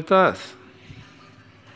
with us.